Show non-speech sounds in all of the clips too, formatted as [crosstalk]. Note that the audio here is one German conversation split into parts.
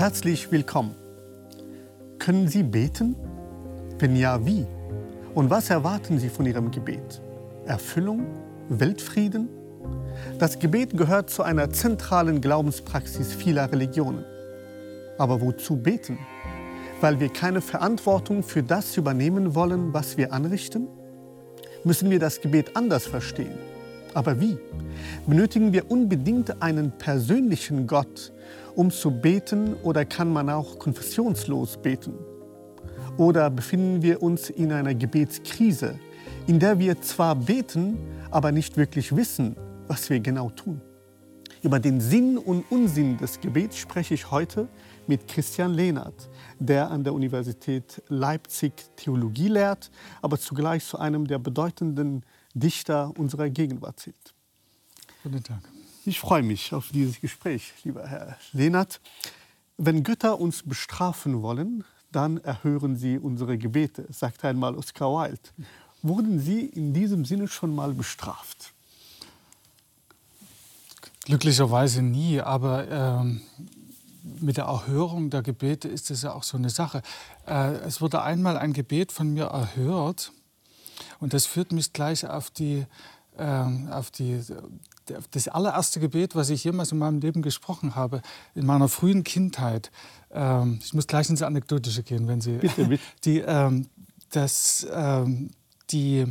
Herzlich willkommen. Können Sie beten? Wenn ja, wie? Und was erwarten Sie von Ihrem Gebet? Erfüllung? Weltfrieden? Das Gebet gehört zu einer zentralen Glaubenspraxis vieler Religionen. Aber wozu beten? Weil wir keine Verantwortung für das übernehmen wollen, was wir anrichten? Müssen wir das Gebet anders verstehen? Aber wie? Benötigen wir unbedingt einen persönlichen Gott, um zu beten, oder kann man auch konfessionslos beten? Oder befinden wir uns in einer Gebetskrise, in der wir zwar beten, aber nicht wirklich wissen, was wir genau tun? Über den Sinn und Unsinn des Gebets spreche ich heute mit Christian Lehnert, der an der Universität Leipzig Theologie lehrt, aber zugleich zu einem der bedeutenden Dichter unserer Gegenwart zählt. Guten Tag. Ich freue mich auf dieses Gespräch, lieber Herr Lehnert. Wenn Götter uns bestrafen wollen, dann erhören sie unsere Gebete, sagt einmal Oscar Wilde. Wurden Sie in diesem Sinne schon mal bestraft? Glücklicherweise nie, aber ähm, mit der Erhörung der Gebete ist es ja auch so eine Sache. Äh, es wurde einmal ein Gebet von mir erhört und das führt mich gleich auf, die, äh, auf die, das allererste Gebet, was ich jemals in meinem Leben gesprochen habe, in meiner frühen Kindheit. Ähm, ich muss gleich ins Anekdotische gehen, wenn Sie. Bitte, bitte. [laughs] Die, ähm, das, ähm, die,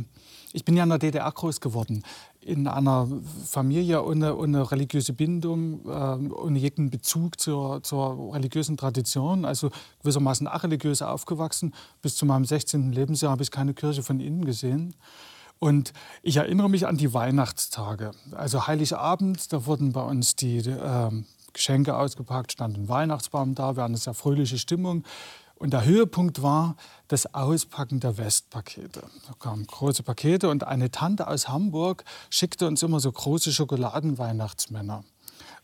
ich bin ja in der DDR groß geworden, in einer Familie ohne, ohne religiöse Bindung, äh, ohne jeden Bezug zur, zur religiösen Tradition, also gewissermaßen areligiös aufgewachsen. Bis zu meinem 16. Lebensjahr habe ich keine Kirche von innen gesehen. Und ich erinnere mich an die Weihnachtstage. Also Heiligabend, da wurden bei uns die äh, Geschenke ausgepackt, stand ein Weihnachtsbaum da, wir hatten eine sehr fröhliche Stimmung. Und der Höhepunkt war das Auspacken der Westpakete. Da kamen große Pakete und eine Tante aus Hamburg schickte uns immer so große Schokoladenweihnachtsmänner.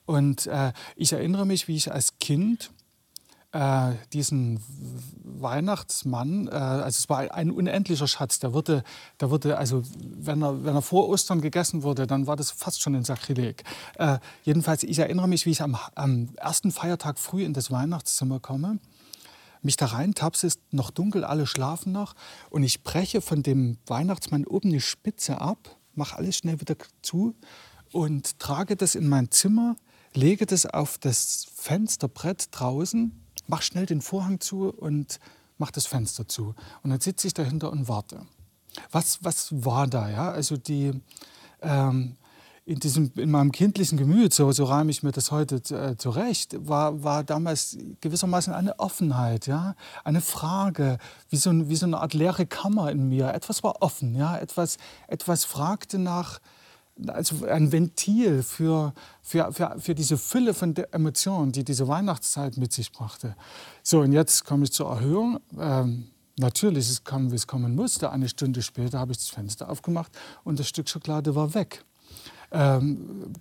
Und äh, ich erinnere mich, wie ich als Kind äh, diesen Weihnachtsmann, äh, also es war ein unendlicher Schatz, der wurde, der wurde also wenn er, wenn er vor Ostern gegessen wurde, dann war das fast schon ein Sakrileg. Äh, jedenfalls, ich erinnere mich, wie ich am, am ersten Feiertag früh in das Weihnachtszimmer komme mich da rein taps, ist noch dunkel, alle schlafen noch. Und ich breche von dem Weihnachtsmann oben eine Spitze ab, mache alles schnell wieder zu und trage das in mein Zimmer, lege das auf das Fensterbrett draußen mach schnell den Vorhang zu und mach das Fenster zu. Und dann sitze ich dahinter und warte. Was, was war da? Ja? Also die, ähm, in, diesem, in meinem kindlichen Gemüt, so, so reime ich mir das heute äh, zurecht, war, war damals gewissermaßen eine Offenheit, ja? eine Frage, wie so, wie so eine Art leere Kammer in mir. Etwas war offen, ja? etwas, etwas fragte nach, also ein Ventil für, für, für, für diese Fülle von Emotionen, die diese Weihnachtszeit mit sich brachte. So, und jetzt komme ich zur Erhöhung. Ähm, natürlich, es kam, wie es kommen musste. Eine Stunde später habe ich das Fenster aufgemacht und das Stück Schokolade war weg. Ähm,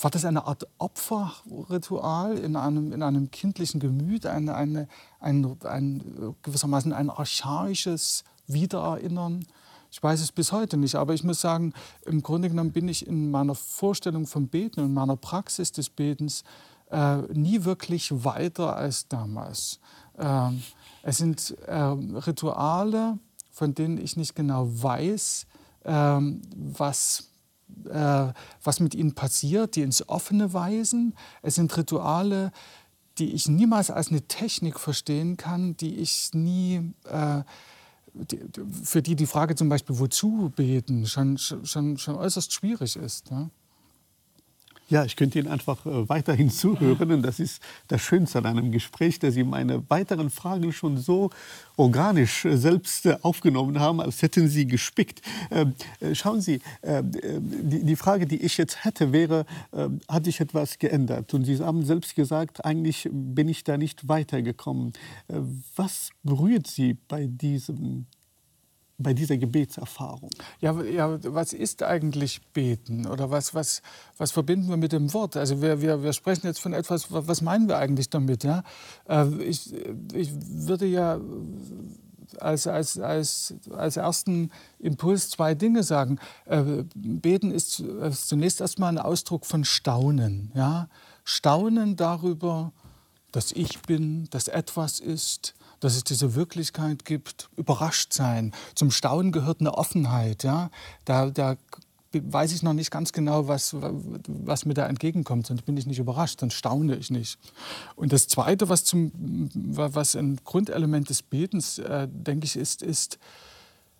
war das eine Art Opferritual in einem, in einem kindlichen Gemüt, eine, eine, ein, ein, gewissermaßen ein archaisches Wiedererinnern ich weiß es bis heute nicht, aber ich muss sagen, im Grunde genommen bin ich in meiner Vorstellung vom Beten und meiner Praxis des Betens äh, nie wirklich weiter als damals. Äh, es sind äh, Rituale, von denen ich nicht genau weiß, ähm, was, äh, was mit ihnen passiert, die ins Offene weisen. Es sind Rituale, die ich niemals als eine Technik verstehen kann, die ich nie äh, für die die Frage zum Beispiel, wozu beten, schon, schon, schon äußerst schwierig ist. Ja? Ja, ich könnte Ihnen einfach äh, weiterhin [laughs] zuhören. Und das ist das Schönste an einem Gespräch, dass Sie meine weiteren Fragen schon so organisch äh, selbst äh, aufgenommen haben, als hätten Sie gespickt. Ähm, schauen Sie, ähm, die Frage, die ich jetzt hätte, wäre, ähm, hat sich etwas geändert? Und Sie haben selbst gesagt, eigentlich bin ich da nicht weitergekommen. Was berührt Sie bei diesem bei dieser Gebetserfahrung? Ja, ja, was ist eigentlich Beten? Oder was, was, was verbinden wir mit dem Wort? Also wir, wir, wir sprechen jetzt von etwas, was meinen wir eigentlich damit? Ja? Äh, ich, ich würde ja als, als, als, als ersten Impuls zwei Dinge sagen. Äh, Beten ist zunächst erstmal ein Ausdruck von Staunen. Ja? Staunen darüber, dass ich bin, dass etwas ist, dass es diese Wirklichkeit gibt, überrascht sein. Zum Staunen gehört eine Offenheit. Ja? Da, da weiß ich noch nicht ganz genau, was, was mir da entgegenkommt. Sonst bin ich nicht überrascht, sonst staune ich nicht. Und das Zweite, was, zum, was ein Grundelement des Betens, äh, denke ich, ist, ist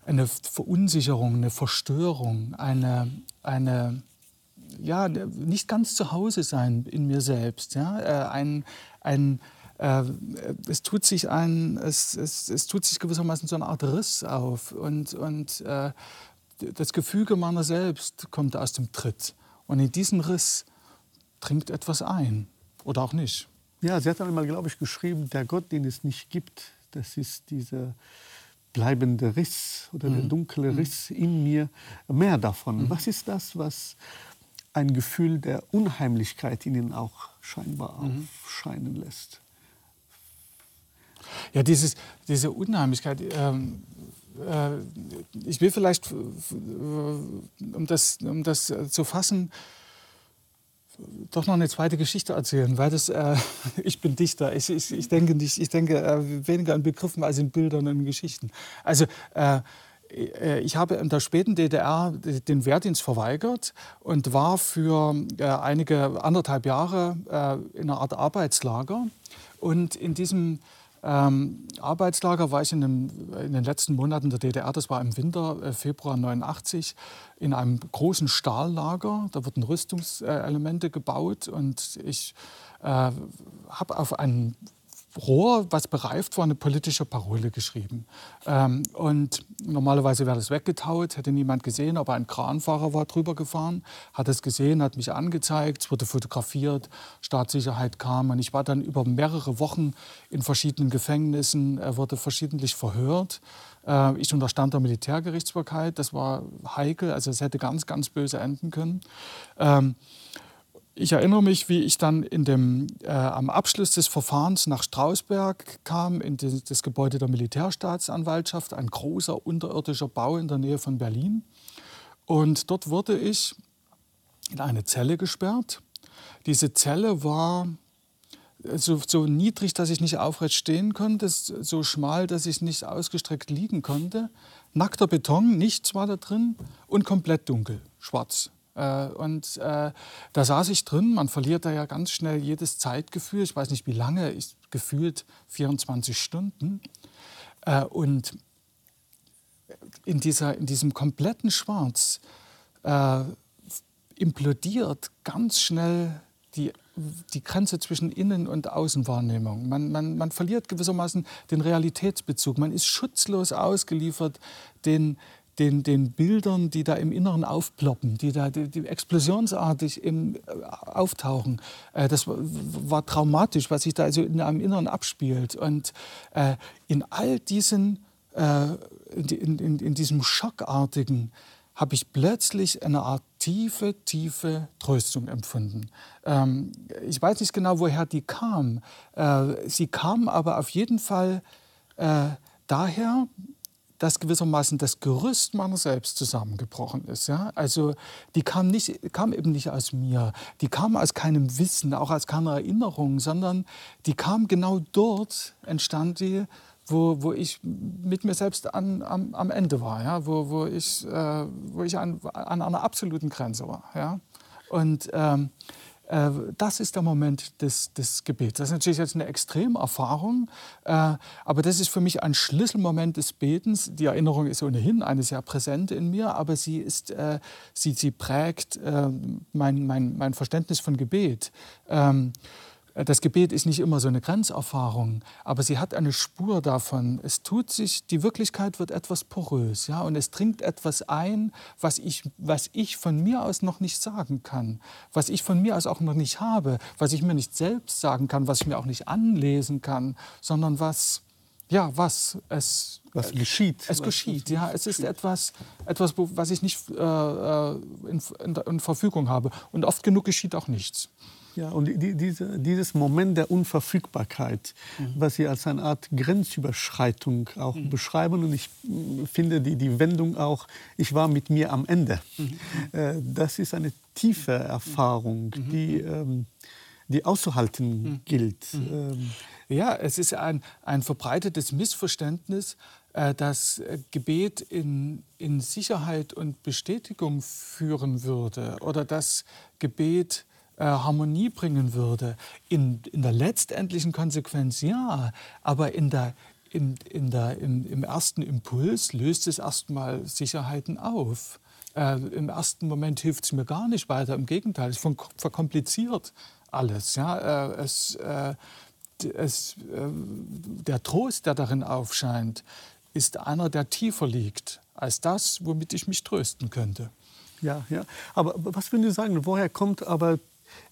eine Verunsicherung, eine Verstörung, eine, eine ja, nicht ganz zu Hause sein in mir selbst. Ja? Äh, ein, ein, äh, es, tut sich ein, es, es, es tut sich gewissermaßen so eine Art Riss auf. Und, und äh, das Gefüge meiner selbst kommt aus dem Tritt. Und in diesen Riss dringt etwas ein oder auch nicht. Ja, sie hat einmal, glaube ich, geschrieben, der Gott, den es nicht gibt, das ist dieser bleibende Riss oder der mhm. dunkle mhm. Riss in mir. Mehr davon. Mhm. Was ist das, was ein Gefühl der Unheimlichkeit in ihnen auch scheinbar mhm. aufscheinen lässt? Ja, dieses, diese Unheimlichkeit. Ähm, äh, ich will vielleicht, um das, um das zu fassen, doch noch eine zweite Geschichte erzählen, weil das, äh, [laughs] ich bin Dichter. Ich, ich, ich denke, nicht, ich denke äh, weniger in Begriffen als in Bildern und in Geschichten. Also äh, äh ich habe in der späten DDR den Wehrdienst verweigert und war für äh, einige anderthalb Jahre äh, in einer Art Arbeitslager. Und in diesem ähm, Arbeitslager war ich in, dem, in, den letzten Monaten der DDR, das war im Winter, äh, Februar 89, in einem großen Stahllager. Da wurden Rüstungselemente gebaut und ich äh, habe auf einen Rohr, was bereift war, eine politische Parole geschrieben. Ähm, und normalerweise wäre das weggetaut, hätte niemand gesehen, aber ein Kranfahrer war drüber gefahren, hat es gesehen, hat mich angezeigt, es wurde fotografiert, Staatssicherheit kam und ich war dann über mehrere Wochen in verschiedenen Gefängnissen, er wurde verschiedentlich verhört. Äh, ich unterstand der Militärgerichtsbarkeit, das war heikel, also es hätte ganz, ganz böse enden können. Ähm, ich erinnere mich, wie ich dann in dem, äh, am Abschluss des Verfahrens nach Strausberg kam, in die, das Gebäude der Militärstaatsanwaltschaft, ein großer unterirdischer Bau in der Nähe von Berlin. Und dort wurde ich in eine Zelle gesperrt. Diese Zelle war so, so niedrig, dass ich nicht aufrecht stehen konnte, so schmal, dass ich nicht ausgestreckt liegen konnte. Nackter Beton, nichts war da drin und komplett dunkel, schwarz. Äh, und äh, da saß ich drin, man verliert da ja ganz schnell jedes Zeitgefühl. Ich weiß nicht, wie lange, ich, gefühlt 24 Stunden. Äh, und in, dieser, in diesem kompletten Schwarz implodiert ganz schnell die, die Grenze zwischen Innen- und Außenwahrnehmung. Man, man, man verliert gewissermaßen den Realitätsbezug. Man ist schutzlos ausgeliefert den, den, den Bildern, die da im Inneren aufploppen, die da die, die explosionsartig im, äh, auftauchen. Äh, das war, traumatisch, was sich da also in einem Inneren abspielt. Und äh, in all diesen, äh, in, in, in, diesem Schockartigen, habe ich plötzlich eine Art tiefe, tiefe Tröstung empfunden. Ähm, ich weiß nicht genau, woher die kam. Äh, sie kam aber auf jeden Fall äh, daher, dass gewissermaßen das Gerüst meiner selbst zusammengebrochen ist. Ja? Also die kam, nicht, kam eben nicht aus mir, die kam aus keinem Wissen, auch aus keiner Erinnerung, sondern die kam genau dort, entstand die, wo, wo ich mit mir selbst an, am, am Ende war, ja? wo, wo ich, äh, wo ich an, an einer absoluten Grenze war. Ja? Und ähm, äh, das ist der Moment des, des Gebets. Das ist natürlich jetzt eine Extremerfahrung, äh, aber das ist für mich ein Schlüsselmoment des Betens. Die Erinnerung ist ohnehin eine sehr präsente in mir, aber sie, ist, äh, sie, sie prägt mein, mein, mein Verständnis von Gebet. Ähm, das Gebet ist nicht immer so eine Grenzerfahrung, aber sie hat eine Spur davon. Es tut sich, die Wirklichkeit wird etwas porös, ja, und es dringt etwas ein, was ich, was ich von mir aus noch nicht sagen kann, was ich von mir aus auch noch nicht habe, was ich mir nicht selbst sagen kann, was ich mir auch nicht anlesen kann, sondern was, ja, was es was geschieht. Es was, geschieht, was, ja. Es ist etwas, etwas, was ich nicht äh, äh, in, in, in Verfügung habe. Und oft genug geschieht auch nichts. Ja, und die, diese, dieses Moment der Unverfügbarkeit, mhm. was Sie als eine Art Grenzüberschreitung auch mhm. beschreiben. Und ich mm, finde die, die Wendung auch, ich war mit mir am Ende. Mhm. Äh, das ist eine tiefe Erfahrung, mhm. die ähm, die auszuhalten mhm. gilt. Mhm. Ähm. Ja, es ist ein, ein verbreitetes Missverständnis, äh, dass äh, Gebet in, in Sicherheit und Bestätigung führen würde oder dass Gebet äh, Harmonie bringen würde. In, in der letztendlichen Konsequenz ja, aber in der, in, in der, im, im ersten Impuls löst es erstmal Sicherheiten auf. Äh, Im ersten Moment hilft es mir gar nicht weiter, im Gegenteil, es verkompliziert alles. Ja? Äh, es, äh, es, äh, der Trost, der darin aufscheint, ist einer, der tiefer liegt als das, womit ich mich trösten könnte. Ja, ja. Aber was würden Sie sagen, woher kommt aber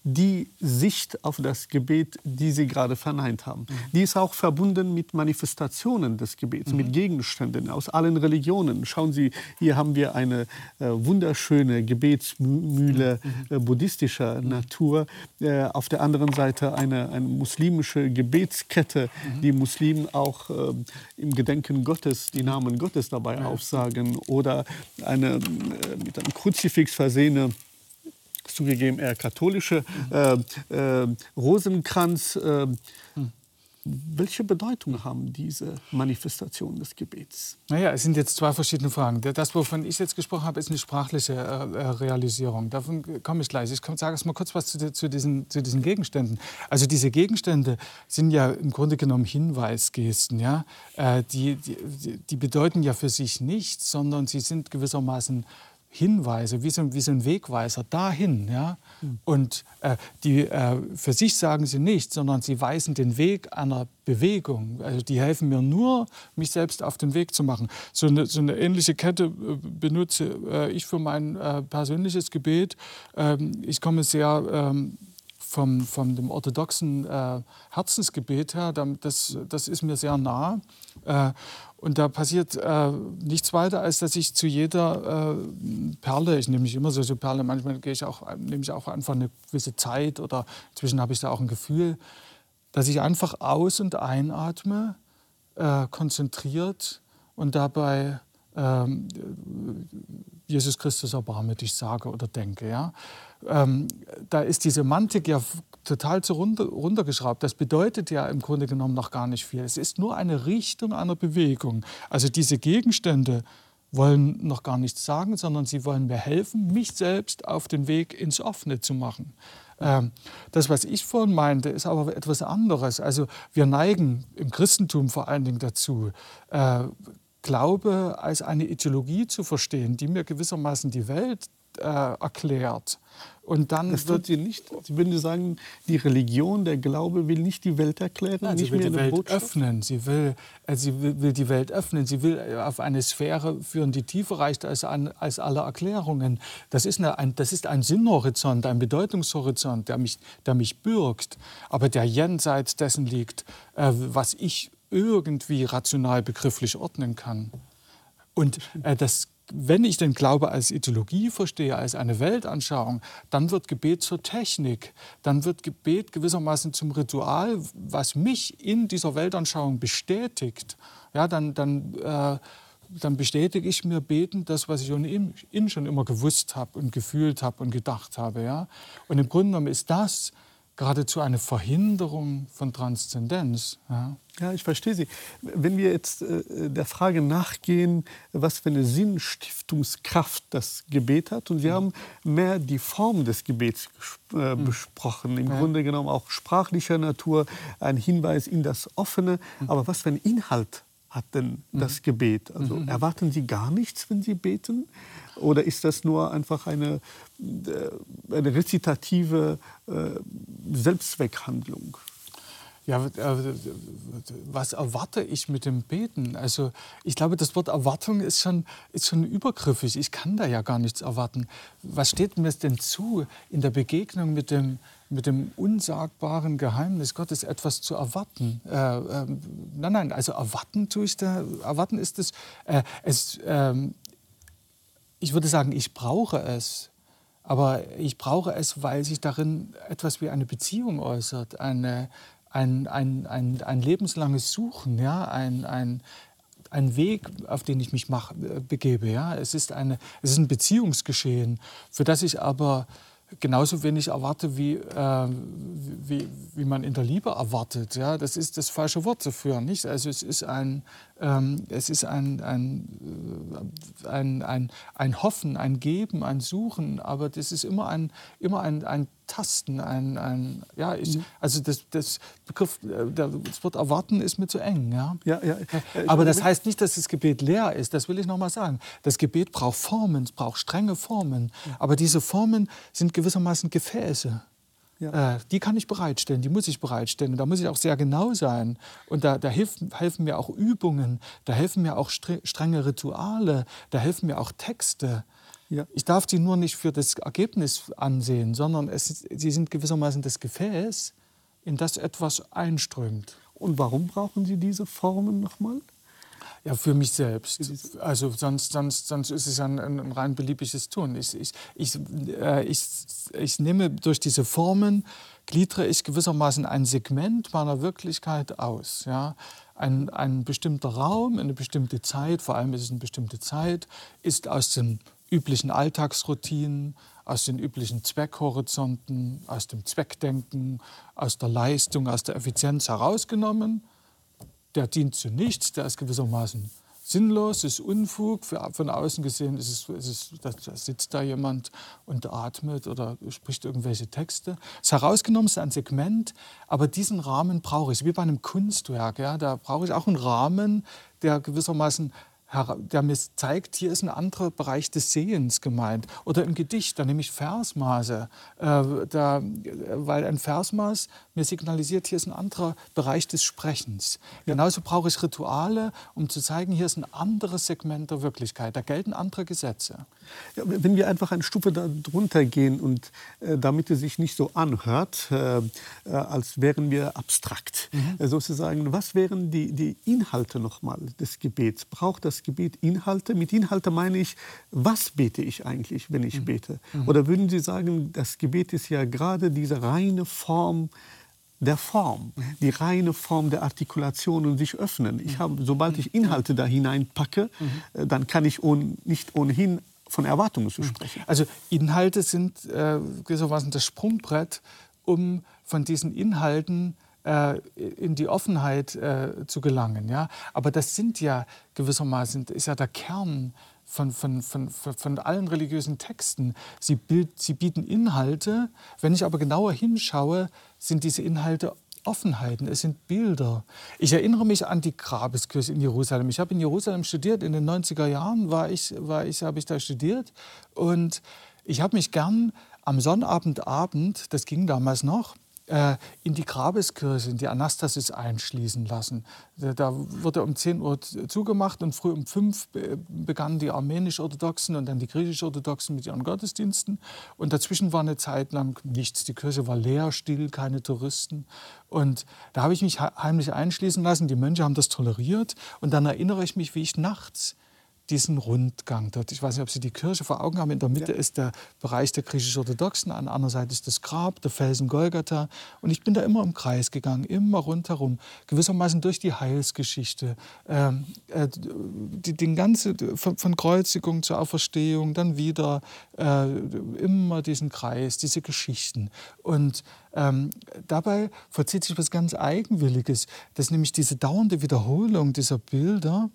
die Sicht auf das Gebet, die Sie gerade verneint haben. Mhm. Die ist auch verbunden mit Manifestationen des Gebets, mhm. mit Gegenständen aus allen Religionen. Schauen Sie, hier haben wir eine äh, wunderschöne Gebetsmühle mhm. äh, buddhistischer mhm. Natur. Äh, auf der anderen Seite eine, eine muslimische Gebetskette, mhm. die Muslimen auch äh, im Gedenken Gottes die Namen Gottes dabei ja. aufsagen. Oder eine äh, mit einem Kruzifix versehene zugegeben eher katholische äh, äh, Rosenkranz. Äh, welche Bedeutung haben diese Manifestationen des Gebets? Naja, es sind jetzt zwei verschiedene Fragen. Das, wovon ich jetzt gesprochen habe, ist eine sprachliche äh, äh Realisierung. Davon komme ich gleich. Ich sage erst mal kurz was zu, zu, diesen, zu, diesen, Gegenständen. Also diese Gegenstände sind ja im Grunde genommen Hinweisgesten. Ja? Äh, die, die, die bedeuten ja für sich nichts, sondern sie sind gewissermaßen Hinweise, wie so, wie so ein Wegweiser dahin. Ja? Mhm. Und äh, die, äh, für sich sagen sie nicht, sondern sie weisen den Weg einer Bewegung. Also die helfen mir nur, mich selbst auf den Weg zu machen. So eine, so eine ähnliche Kette äh, benutze äh, ich für mein äh, persönliches Gebet. Ähm, ich komme sehr ähm, vom, vom dem orthodoxen äh, Herzensgebet her, das, das ist mir sehr nah. Und da passiert äh, nichts weiter, als dass ich zu jeder äh, Perle, ich nehme nicht immer solche Perle, manchmal gehe ich auch, nehme ich auch einfach eine gewisse Zeit oder inzwischen habe ich da auch ein Gefühl, dass ich einfach aus- und einatme, äh, konzentriert und dabei ähm, Jesus Christus erbarme dich sage oder denke. Ja? Ähm, da ist die Semantik ja total zu runter, runtergeschraubt. Das bedeutet ja im Grunde genommen noch gar nicht viel. Es ist nur eine Richtung einer Bewegung. Also diese Gegenstände wollen noch gar nichts sagen, sondern sie wollen mir helfen, mich selbst auf den Weg ins Offene zu machen. Ähm, das, was ich vorhin meinte, ist aber etwas anderes. Also wir neigen im Christentum vor allen Dingen dazu, äh, Glaube als eine Ideologie zu verstehen, die mir gewissermaßen die Welt äh, erklärt. Und dann das wird sie nicht. Sie würden sagen, die Religion, der Glaube will nicht die Welt erklären, Nein, nicht sie will die Welt Botschaft? öffnen. Sie will, äh, sie will, will, die Welt öffnen. Sie will äh, auf eine Sphäre führen, die tiefer reicht als, an, als alle Erklärungen. Das ist, eine, ein, das ist ein Sinnhorizont, ein Bedeutungshorizont, der mich, der mich bürgt, aber der jenseits dessen liegt, äh, was ich irgendwie rational begrifflich ordnen kann. Und äh, das, wenn ich den Glaube als Ideologie verstehe, als eine Weltanschauung, dann wird Gebet zur Technik. Dann wird Gebet gewissermaßen zum Ritual, was mich in dieser Weltanschauung bestätigt. Ja, dann, dann, äh, dann bestätige ich mir betend das, was ich ohnehin schon immer gewusst habe und gefühlt habe und gedacht habe. Ja? Und im Grunde genommen ist das geradezu eine Verhinderung von Transzendenz. Ja. ja, ich verstehe Sie. Wenn wir jetzt äh, der Frage nachgehen, was für eine Sinnstiftungskraft das Gebet hat, und wir ja. haben mehr die Form des Gebets äh, mhm. besprochen, im ja. Grunde genommen auch sprachlicher Natur, ein Hinweis in das Offene, mhm. aber was für ein Inhalt hat denn mhm. das Gebet? Also mhm. erwarten Sie gar nichts, wenn Sie beten? Oder ist das nur einfach eine, äh, eine rezitative äh, Selbstzweckhandlung? Ja, äh, was erwarte ich mit dem Beten? Also ich glaube, das Wort Erwartung ist schon, ist schon übergriffig. Ich kann da ja gar nichts erwarten. Was steht mir denn zu, in der Begegnung mit dem, mit dem unsagbaren Geheimnis Gottes etwas zu erwarten? Äh, äh, nein, nein, also erwarten tue ich da, erwarten ist es, äh, es ähm, ich würde sagen, ich brauche es. Aber ich brauche es, weil sich darin etwas wie eine Beziehung äußert, eine, ein, ein, ein, ein lebenslanges Suchen, ja? ein, ein, ein Weg, auf den ich mich mach, begebe. Ja? Es, ist eine, es ist ein Beziehungsgeschehen, für das ich aber genauso wenig erwarte, wie, äh, wie, wie man in der Liebe erwartet. Ja? Das ist das falsche Wort dafür. Nicht? Also es ist ein, ähm, es ist ein, ein, äh, ein, ein, ein Hoffen, ein Geben, ein Suchen, aber das ist immer ein, immer ein, ein Tasten, ein, ein ja, ich, mhm. also das, das Begriff, äh, das Wort erwarten ist mir zu eng. Ja? Ja, ja. Aber das heißt nicht, dass das Gebet leer ist, das will ich noch mal sagen. Das Gebet braucht Formen, es braucht strenge Formen, aber diese Formen sind gewissermaßen Gefäße. Ja. Äh, die kann ich bereitstellen, die muss ich bereitstellen. Und da muss ich auch sehr genau sein. Und da, da helfen, helfen mir auch Übungen, da helfen mir auch strenge Rituale, da helfen mir auch Texte. Ja. Ich darf sie nur nicht für das Ergebnis ansehen, sondern es, sie sind gewissermaßen das Gefäß, in das etwas einströmt. Und warum brauchen Sie diese Formen nochmal? Ja, für mich selbst. Also sonst, sonst, sonst ist es ein, ein rein beliebiges Tun. Ich, ich, ich, äh, ich, ich nehme durch diese Formen, gliedere ich gewissermaßen ein Segment meiner Wirklichkeit aus. Ja? Ein, ein bestimmter Raum, eine bestimmte Zeit, vor allem ist es eine bestimmte Zeit, ist aus den üblichen Alltagsroutinen, aus den üblichen Zweckhorizonten, aus dem Zweckdenken, aus der Leistung, aus der Effizienz herausgenommen. Der dient zu nichts, der ist gewissermaßen sinnlos, ist Unfug. Von außen gesehen ist es, ist es, da sitzt da jemand und atmet oder spricht irgendwelche Texte. Es ist herausgenommen, es ist ein Segment, aber diesen Rahmen brauche ich. Wie bei einem Kunstwerk. Ja, da brauche ich auch einen Rahmen, der gewissermaßen der mir zeigt, hier ist ein anderer Bereich des Sehens gemeint. Oder im Gedicht, da nehme ich Versmaße, äh, da, weil ein Versmaß mir signalisiert, hier ist ein anderer Bereich des Sprechens. Ja. Genauso brauche ich Rituale, um zu zeigen, hier ist ein anderes Segment der Wirklichkeit. Da gelten andere Gesetze. Ja, wenn wir einfach eine Stufe darunter gehen und äh, damit es sich nicht so anhört, äh, äh als wären wir abstrakt, mhm. Äh, sozusagen, was wären die, die Inhalte nochmal des Gebets? Braucht das das Gebet Inhalte. Mit Inhalte meine ich, was bete ich eigentlich, wenn ich mhm. bete? Mhm. Oder würden Sie sagen, das Gebet ist ja gerade diese reine Form der Form, mhm. die reine Form der Artikulation und sich öffnen. Ich habe, sobald ich Inhalte da hineinpacke, äh, dann kann ich ohn, nicht ohnehin von Erwartungen zu sprechen. Also Inhalte sind äh, gewissermaßen das Sprungbrett, um von diesen Inhalten äh, in die Offenheit äh, zu gelangen. Ja? Aber das sind ja gewissermaßen, ist ja der Kern von, von, von, von allen religiösen Texten. Sie, bild, sie bieten Inhalte. Wenn ich aber genauer hinschaue, sind diese Inhalte Offenheiten, es sind Bilder. Ich erinnere mich an die Grabeskirche in Jerusalem. Ich habe in Jerusalem studiert, in den 90er Jahren war ich, war ich, habe ich da studiert. Und ich habe mich gern am Sonnabendabend, das ging damals noch, in die Grabeskirche, in die Anastasis einschließen lassen. Da wurde um 10 Uhr zugemacht und früh um 5 begannen die armenisch-orthodoxen und dann die griechisch-orthodoxen mit ihren Gottesdiensten. Und dazwischen war eine Zeit lang nichts. Die Kirche war leer, still, keine Touristen. Und da habe ich mich heimlich einschließen lassen. Die Mönche haben das toleriert. Und dann erinnere ich mich, wie ich nachts diesen Rundgang dort. Ich weiß nicht, ob Sie die Kirche vor Augen haben. In der Mitte ja. ist der Bereich der griechisch-orthodoxen, an der anderen Seite ist das Grab, der Felsen Golgatha. Und ich bin da immer im Kreis gegangen, immer rundherum, gewissermaßen durch die Heilsgeschichte, ähm, äh, die, den ganze, von, von, Kreuzigung zur Auferstehung, dann wieder äh, immer diesen Kreis, diese Geschichten. Und ähm, dabei verzieht sich was ganz Eigenwilliges, dass nämlich diese dauernde Wiederholung dieser Bilder,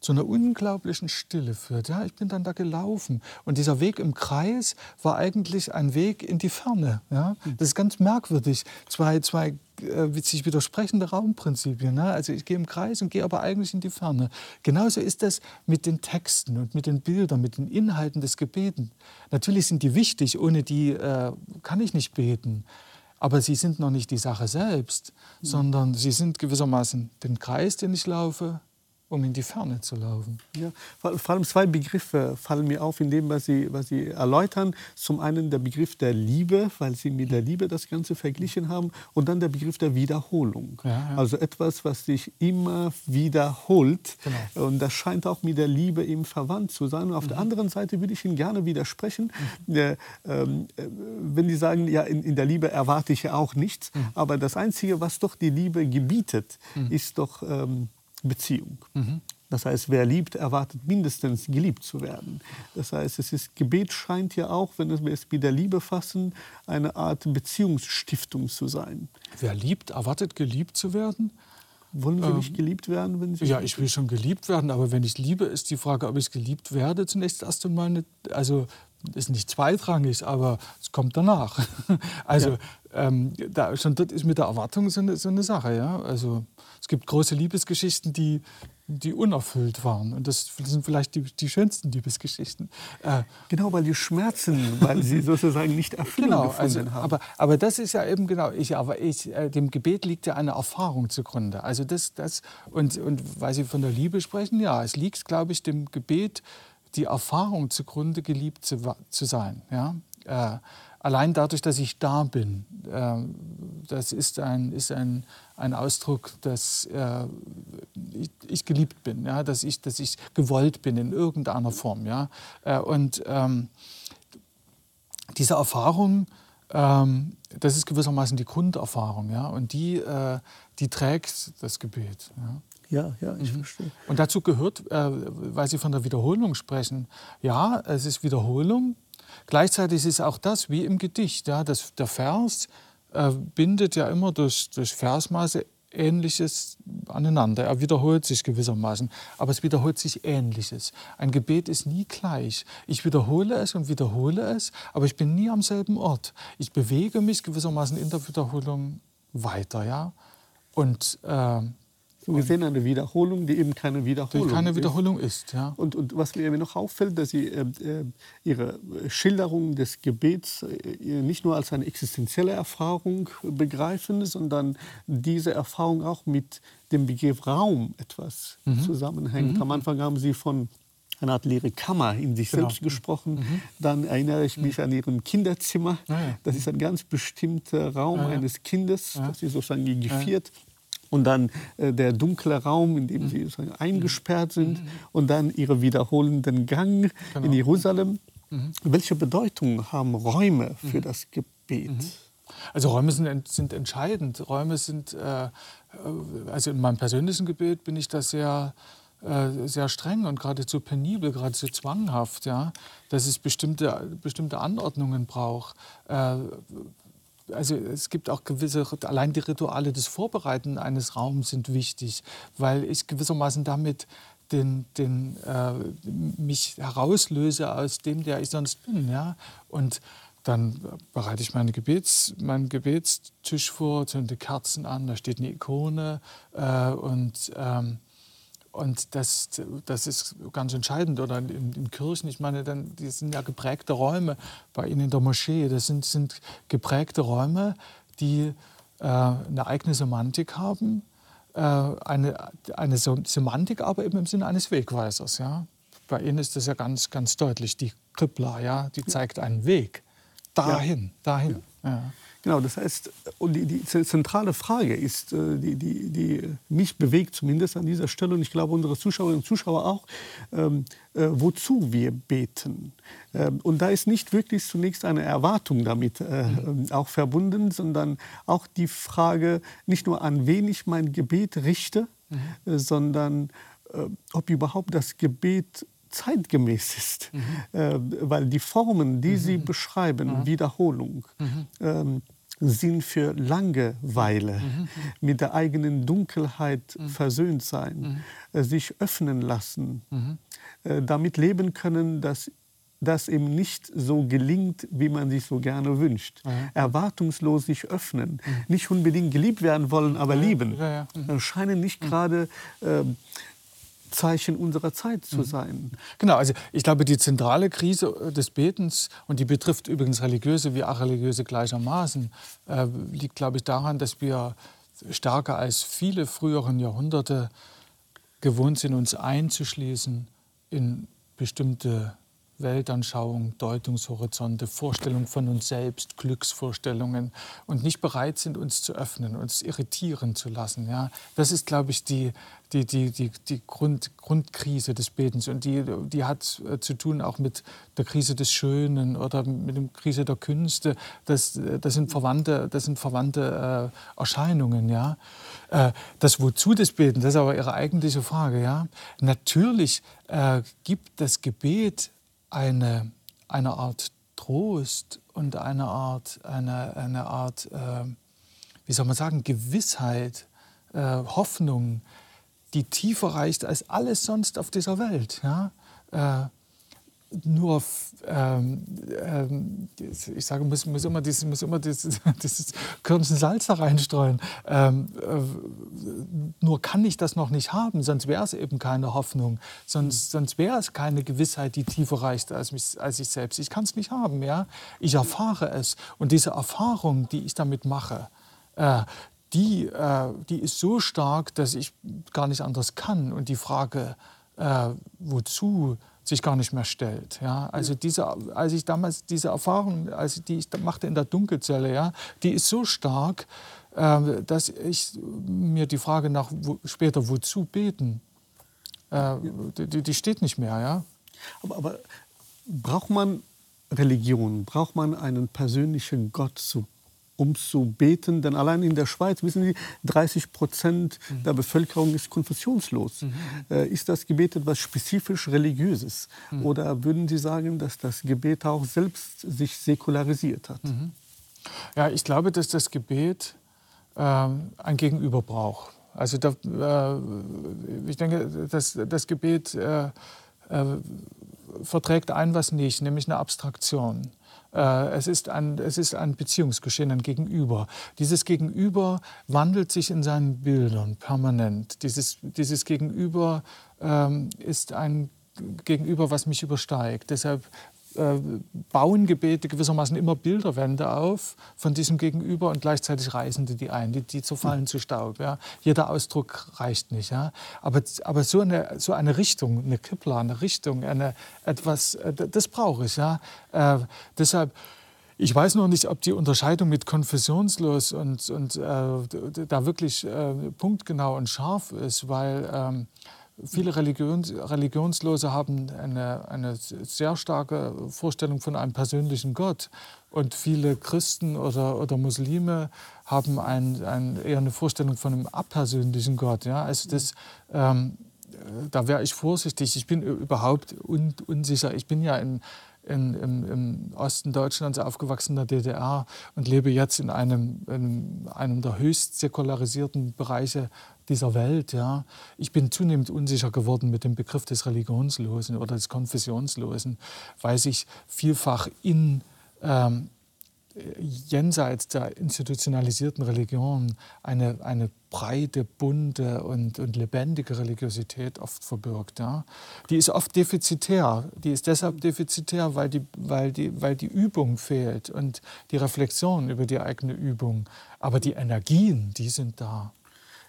zu einer unglaublichen Stille führt. Ja, ich bin dann da gelaufen und dieser Weg im Kreis war eigentlich ein Weg in die Ferne. Ja, das ist ganz merkwürdig. Zwei, zwei äh, sich widersprechende Raumprinzipien. Ne? Also ich gehe im Kreis und gehe aber eigentlich in die Ferne. Genauso ist das mit den Texten und mit den Bildern, mit den Inhalten des Gebeten. Natürlich sind die wichtig, ohne die äh, kann ich nicht beten. Aber sie sind noch nicht die Sache selbst, mhm. sondern sie sind gewissermaßen den Kreis, den ich laufe, um in die Ferne zu laufen. Ja, vor allem zwei Begriffe fallen mir auf in dem, was Sie, was Sie erläutern. Zum einen der Begriff der Liebe, weil Sie mit der Liebe das Ganze verglichen haben, und dann der Begriff der Wiederholung. Ja, ja. Also etwas, was sich immer wiederholt. Genau. Und das scheint auch mit der Liebe eben verwandt zu sein. Und auf mhm. der anderen Seite würde ich Ihnen gerne widersprechen, mhm. äh, äh, wenn Sie sagen, ja, in, in, der Liebe erwarte ich ja auch nichts. Mhm. Aber das Einzige, was doch die Liebe gebietet, mhm. ist doch ähm, Beziehung. Mhm. Das heißt, wer liebt, erwartet mindestens geliebt zu werden. Das heißt, es ist, Gebet scheint ja auch, wenn wir es mit der Liebe fassen, eine Art Beziehungsstiftung zu sein. Wer liebt, erwartet geliebt zu werden? Wollen Sie ähm, nicht geliebt werden, wenn Sie? Ja, ich will schon geliebt werden, aber wenn ich liebe, ist die Frage, ob ich geliebt werde, zunächst erst einmal nicht. Also ist nicht zweitrangig, aber es kommt danach. [laughs] Also ja. ähm, da, schon dort ist mit der Erwartung so eine, so eine Sache. Ja? Also es gibt große Liebesgeschichten, die die unerfüllt waren. Und das sind vielleicht die, die schönsten Liebesgeschichten. Äh, genau, weil die schmerzen, weil sie sozusagen nicht erfüllt genau, also, haben. Aber, aber das ist ja eben genau, ich, aber ich, äh, dem Gebet liegt ja eine Erfahrung zugrunde. Also das, das, und, und weil Sie von der Liebe sprechen, ja, es liegt, glaube ich, dem Gebet die Erfahrung zugrunde, geliebt zu, zu sein. Ja? Äh, allein dadurch, dass ich da bin, äh, das ist ein, ist ein, ein Ausdruck, dass äh, ich, ich, geliebt bin, ja? dass, ich, dass ich gewollt bin in irgendeiner Form. Ja? Äh, und ähm, diese Erfahrung, ähm, das ist gewissermaßen die Grunderfahrung. Ja? Und die, äh, die trägt das Gebet. Ja? Ja, ja, ich mhm. verstehe. Und dazu gehört, äh, weil Sie von der Wiederholung sprechen, ja, es ist Wiederholung, Gleichzeitig ist auch das wie im Gedicht. Ja, das, der Vers äh, bindet ja immer durch, durch Versmaße Ähnliches aneinander. Er wiederholt sich gewissermaßen, aber es wiederholt sich Ähnliches. Ein Gebet ist nie gleich. Ich wiederhole es und wiederhole es, aber ich bin nie am selben Ort. Ich bewege mich gewissermaßen in der Wiederholung weiter. Ja? Und äh, wir sehen eine Wiederholung, die eben keine Wiederholung, keine Wiederholung ist. ist ja. und, und was mir noch auffällt, dass Sie äh, äh, Ihre Schilderung des Gebets äh, nicht nur als eine existenzielle Erfahrung begreifen, sondern diese Erfahrung auch mit dem Begriff Raum etwas mhm. zusammenhängt. Mhm. Am Anfang haben Sie von einer Art leere Kammer in sich genau. selbst gesprochen. Mhm. Dann erinnere ich mich mhm. an Ihrem Kinderzimmer. Ah, ja. Das ist ein ganz bestimmter Raum ja. eines Kindes, ja. das Sie sozusagen geviert und dann äh, der dunkle Raum, in dem sie mhm. eingesperrt sind mhm. und dann ihre wiederholenden Gang genau. in Jerusalem. Mhm. Welche Bedeutung haben Räume für mhm. das Gebet? Mhm. Also Räume sind, sind entscheidend. Räume sind, äh, äh, also in meinem persönlichen Gebet bin ich da sehr, äh, sehr streng und geradezu penibel, geradezu zwanghaft, ja, dass es bestimmte, bestimmte Anordnungen braucht. Äh, also es gibt auch gewisse, allein die Rituale des Vorbereiten eines Raums sind wichtig, weil ich gewissermaßen damit den, den, äh, mich herauslöse aus dem, der ich sonst bin. Ja? Und dann bereite ich meine Gebets, meinen Gebetstisch vor, zünde Kerzen an, da steht eine Ikone äh, und ähm, und das, das ist ganz entscheidend. Oder in, in, Kirchen, ich meine, dann, die sind ja geprägte Räume bei Ihnen in der Moschee. Das sind, sind geprägte Räume, die äh, eine eigene Semantik haben. Äh, eine, eine Semantik aber eben im Sinne eines Wegweisers. Ja? Bei Ihnen ist das ja ganz, ganz deutlich. Die Krippler, ja, die zeigt einen Weg. Dahin, ja. dahin. Ja. Genau, das heißt, und die, die zentrale Frage ist, äh, die, die, die, mich bewegt zumindest an dieser Stelle, und ich glaube unsere Zuschauerinnen und Zuschauer auch, ähm, äh, wozu wir beten. Ähm, und da ist nicht wirklich zunächst eine Erwartung damit äh, mhm. auch verbunden, sondern auch die Frage, nicht nur an wen ich mein Gebet richte, mhm. äh, sondern äh, ob überhaupt das Gebet zeitgemäß ist, mhm. äh, weil die Formen, die mhm. Sie beschreiben, mhm. Wiederholung, mhm. ähm, sind für Langeweile, mhm. mit der eigenen Dunkelheit mhm. versöhnt sein, äh, sich öffnen lassen, äh, damit leben können, dass das eben nicht so gelingt, wie man sich so gerne wünscht. Ja. Erwartungslos sich öffnen, mhm. nicht unbedingt geliebt werden wollen, aber ja, lieben, ja, mhm. scheinen nicht gerade äh, Zeichen unserer Zeit zu mhm. sein. Genau, also ich glaube, die zentrale Krise äh, des Betens, und die betrifft übrigens Religiöse wie Areligiöse gleichermaßen, äh, liegt, glaube ich, daran, dass wir stärker als viele früheren Jahrhunderte gewohnt sind, uns einzuschließen in bestimmte Weltanschauung, Deutungshorizonte, Vorstellungen von uns selbst, Glücksvorstellungen und nicht bereit sind, uns zu öffnen, uns irritieren zu lassen. Ja? Das ist, glaube ich, die, die, die, die, die Grund, Grundkrise des Betens. Und die, die hat äh, zu tun auch mit der Krise des Schönen oder mit der Krise der Künste. Das, das sind verwandte, das sind verwandte äh, Erscheinungen. Ja? Äh, das Wozu des Betens, das ist aber Ihre eigentliche Frage. Ja? Natürlich äh, gibt das Gebet eine, eine Art Trost und eine Art, eine, eine Art äh, wie soll man sagen, Gewissheit, äh, Hoffnung, die tiefer reicht als alles sonst auf dieser Welt. Ja? Äh, nur, ähm, ähm, ich sage, muss, muss immer dieses, muss immer dieses, [laughs] dieses Körnchen Salz da reinstreuen. Ähm, äh, nur kann ich das noch nicht haben, sonst wäre es eben keine Hoffnung, sonst, sonst wäre es keine Gewissheit, die tiefer reicht als, mich, als ich selbst. Ich kann es nicht haben, ja. Ich erfahre es und diese Erfahrung, die ich damit mache, äh, die, äh, die ist so stark, dass ich gar nicht anders kann. Und die Frage, äh, wozu, sich gar nicht mehr stellt. Ja? Also diese, als ich damals diese Erfahrung, als die ich machte in der Dunkelzelle, ja, die ist so stark, äh, dass ich mir die Frage nach wo, später wozu beten, äh, die, die, steht nicht mehr. Ja? Aber, aber braucht man Religion, braucht man einen persönlichen Gott zu um zu beten. Denn allein in der Schweiz, wissen Sie, 30 Prozent mhm. der Bevölkerung ist konfessionslos. Mhm. Äh, ist das Gebet etwas spezifisch Religiöses? Mhm. Oder würden Sie sagen, dass das Gebet auch selbst sich säkularisiert hat? Mhm. Ja, ich glaube, dass das Gebet äh, ein Gegenüber braucht. Also da, äh, ich denke, dass das Gebet äh, äh, verträgt ein was nicht, nämlich eine Abstraktion. Äh, es ist, ein, es ist ein Beziehungsgeschehen, ein Gegenüber. Dieses Gegenüber wandelt sich in seinen Bildern permanent. Dieses, dieses Gegenüber ähm, ist ein Gegenüber, was mich übersteigt. Deshalb äh, bauen Gebete gewissermaßen immer Bilderwände auf von diesem Gegenüber und gleichzeitig reißen die die ein, die, die zerfallen zu Staub. Ja. Jeder Ausdruck reicht nicht. Ja. Aber, aber so, eine, so eine Richtung, eine Kippler, eine Richtung, eine, etwas, äh, das brauche ich. Ja. Äh, deshalb ich weiß noch nicht, ob die Unterscheidung mit konfessionslos und, und äh, da wirklich äh, punktgenau und scharf ist, weil ähm, Viele Religions, Religionslose haben eine, eine sehr starke Vorstellung von einem persönlichen Gott. Und viele Christen oder, oder Muslime haben ein, ein, eher eine Vorstellung von einem apersönlichen Gott. Ja? Also das, ähm, da wäre ich vorsichtig. Ich bin überhaupt un, unsicher. Ich bin ja in, in, im, im, Osten Deutschlands aufgewachsen, in der DDR, und lebe jetzt in einem, in einem der höchst säkularisierten Bereiche dieser Welt. Ja. Ich bin zunehmend unsicher geworden mit dem Begriff des Religionslosen oder des Konfessionslosen, weil sich vielfach in ähm, jenseits der institutionalisierten Religion eine, eine breite, bunte und, und lebendige Religiosität oft verbirgt. Ja. Die ist oft defizitär. Die ist deshalb defizitär, weil die, weil, die, weil die Übung fehlt und die Reflexion über die eigene Übung. Aber die Energien, die sind da.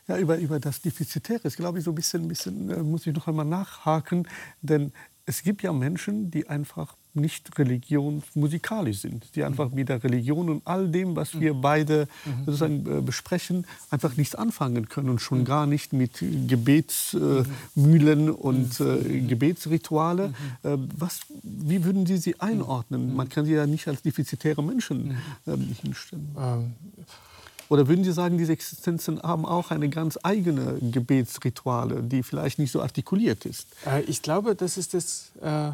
Ja, über, über das Defizitäre ist, glaube ich, so ein bisschen, bisschen äh, muss ich noch einmal nachhaken. Denn es gibt ja Menschen, die einfach nicht religionsmusikalisch sind, die einfach mit der Religion und all dem, was wir beide sozusagen äh, besprechen, einfach nichts anfangen können und schon gar nicht mit Gebetsmühlen äh, und Gebetsrituale. Was, wie würden Sie sie einordnen? Man kann sie ja nicht als defizitäre Menschen ähm, hinstellen. Oder würden Sie sagen, diese Existenzen haben auch eine ganz eigene Gebetsrituale, die vielleicht nicht so artikuliert ist? Äh, ich glaube, das ist das. Äh,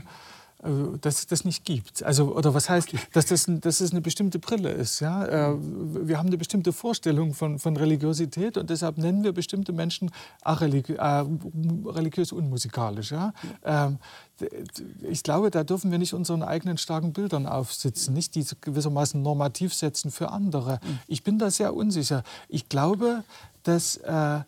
dass es das nicht gibt. Also, oder was heißt, dass das, dass das eine bestimmte Brille ist. Ja? Äh, wir haben eine bestimmte Vorstellung von, von Religiosität und deshalb nennen wir bestimmte Menschen areligiös, äh, religiös unmusikalisch. Ja? Ähm, ich glaube, da dürfen wir nicht unseren eigenen starken Bildern aufsitzen, nicht die gewissermaßen normativ setzen für andere. Mhm. Ich bin da sehr unsicher. Ich glaube, dass, äh,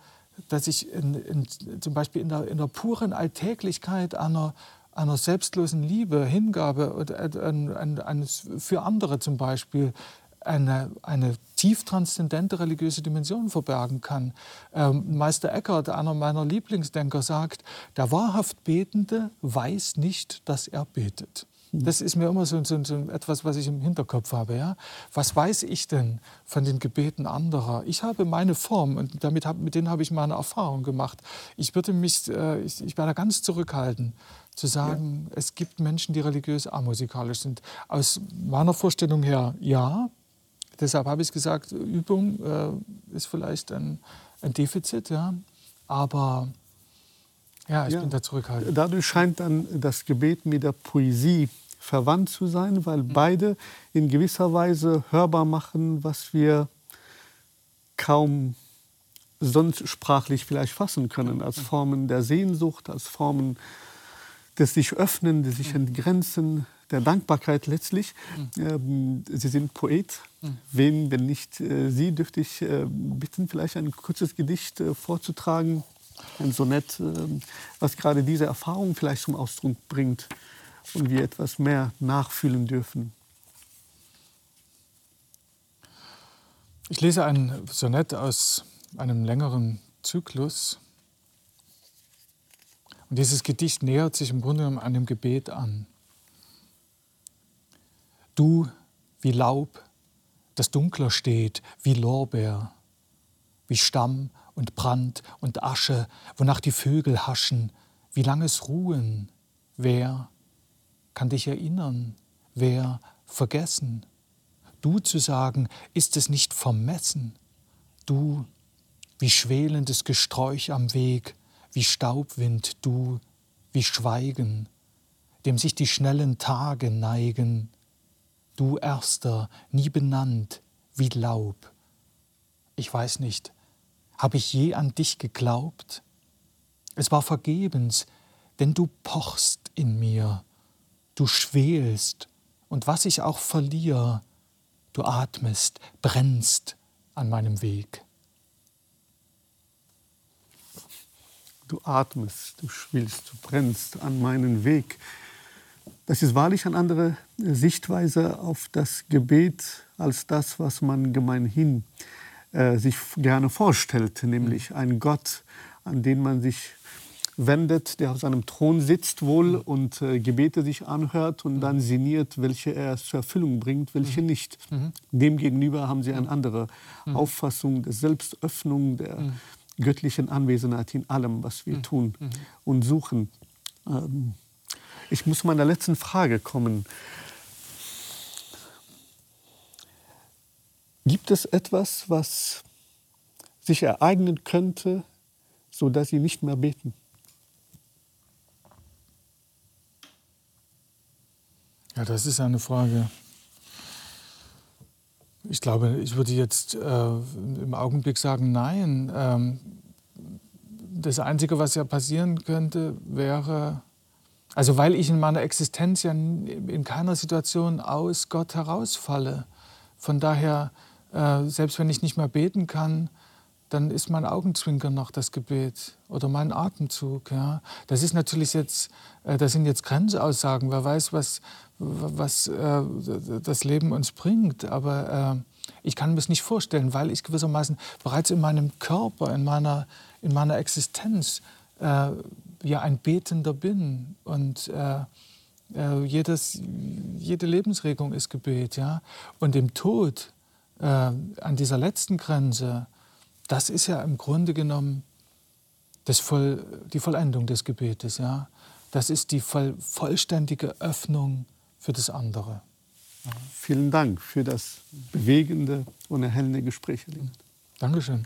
dass ich in, in, zum Beispiel in der, in der puren Alltäglichkeit einer einer selbstlosen Liebe, Hingabe an, für andere zum Beispiel eine, eine tief transzendente religiöse Dimension verbergen kann. Ähm, Meister Eckhart, einer meiner Lieblingsdenker, sagt, der wahrhaft Betende weiß nicht, dass er betet. Das ist mir immer so, so, so, etwas, was ich im Hinterkopf habe. Ja? Was weiß ich denn von den Gebeten anderer? Ich habe meine Form und damit hab, mit denen habe ich meine Erfahrung gemacht. Ich würde mich, äh, ich, ich werde ganz zurückhalten, zu sagen, ja. es gibt Menschen, die religiös amusikalisch sind. Aus meiner Vorstellung her, ja. Deshalb habe ich gesagt, Übung äh, ist vielleicht ein, ein Defizit, ja. Aber ja, ich ja. bin da zurückhaltend. Dadurch scheint dann das Gebet mit der Poesie verwandt zu sein, weil mhm. beide in gewisser Weise hörbar machen, was wir kaum sonst sprachlich vielleicht fassen können, als Formen der Sehnsucht, als Formen des sich öffnen, des sich mhm. entgrenzen, der Dankbarkeit letztlich. Mhm. Ähm, Sie sind Poet. Wen, wenn nicht äh, Sie, dürfte ich äh, bitten, vielleicht ein kurzes Gedicht äh, vorzutragen, ein Sonett, ähm, was gerade diese Erfahrung vielleicht zum Ausdruck bringt und wir etwas mehr nachfühlen dürfen. Ich lese ein Sonett aus einem längeren Zyklus. Und dieses Gedicht nähert sich im Grunde genommen einem Gebet an. Du wie Laub, das dunkler steht, wie Lorbeer, wie Stamm und Brand und Asche, wonach die Vögel haschen, wie langes Ruhen, wer kann dich erinnern, wer vergessen? Du zu sagen, ist es nicht vermessen? Du, wie schwelendes Gesträuch am Weg, wie Staubwind, du, wie Schweigen, dem sich die schnellen Tage neigen, du Erster, nie benannt, wie Laub. Ich weiß nicht, habe ich je an dich geglaubt? Es war vergebens, denn du pochst in mir, du schwelst, und was ich auch verliere, du atmest, brennst an meinem Weg. Du atmest, du schwillst, du brennst an meinem Weg. Das ist wahrlich eine andere Sichtweise auf das Gebet als das, was man gemeinhin äh, sich gerne vorstellt, nämlich mhm. ein Gott, an den man sich wendet, der auf seinem Thron sitzt wohl mhm. und äh, Gebete sich anhört und mhm. dann sinniert, welche er zur Erfüllung bringt, welche mhm. nicht. Mhm. Demgegenüber haben sie eine andere. Auffassung der Selbstöffnung, der göttlichen Anwesenheit in allem, was wir tun und suchen. Ähm, ich muss zu meiner letzten Frage kommen. Gibt es etwas, was sich ereignen könnte, sodass Sie nicht mehr beten? Ja, das ist eine Frage. Ich glaube, ich würde jetzt äh, im Augenblick sagen, nein. Ähm, das Einzige, was ja passieren könnte, wäre, also weil ich in meiner Existenz ja in keiner Situation aus Gott herausfalle. Von daher äh, selbst wenn ich nicht mehr beten kann, dann ist mein Augenzwinkern noch das Gebet oder mein Atemzug. Ja. Das ist natürlich jetzt, äh, das sind jetzt Grenzaussagen. Wer weiß, was, was äh, das Leben uns bringt. Aber äh, ich kann mir es nicht vorstellen, weil ich gewissermaßen bereits in meinem Körper, in meiner, in meiner Existenz ja ein Betender bin. Und jedes, jede Lebensregung ist Gebet. Ja. Und im Tod an dieser letzten Grenze, das ist ja im Grunde genommen das Voll, die Vollendung des Gebetes. Ja? Das ist die voll, vollständige Öffnung für das andere. Ja. Vielen Dank für das bewegende und erhellende Gespräch. Dankeschön.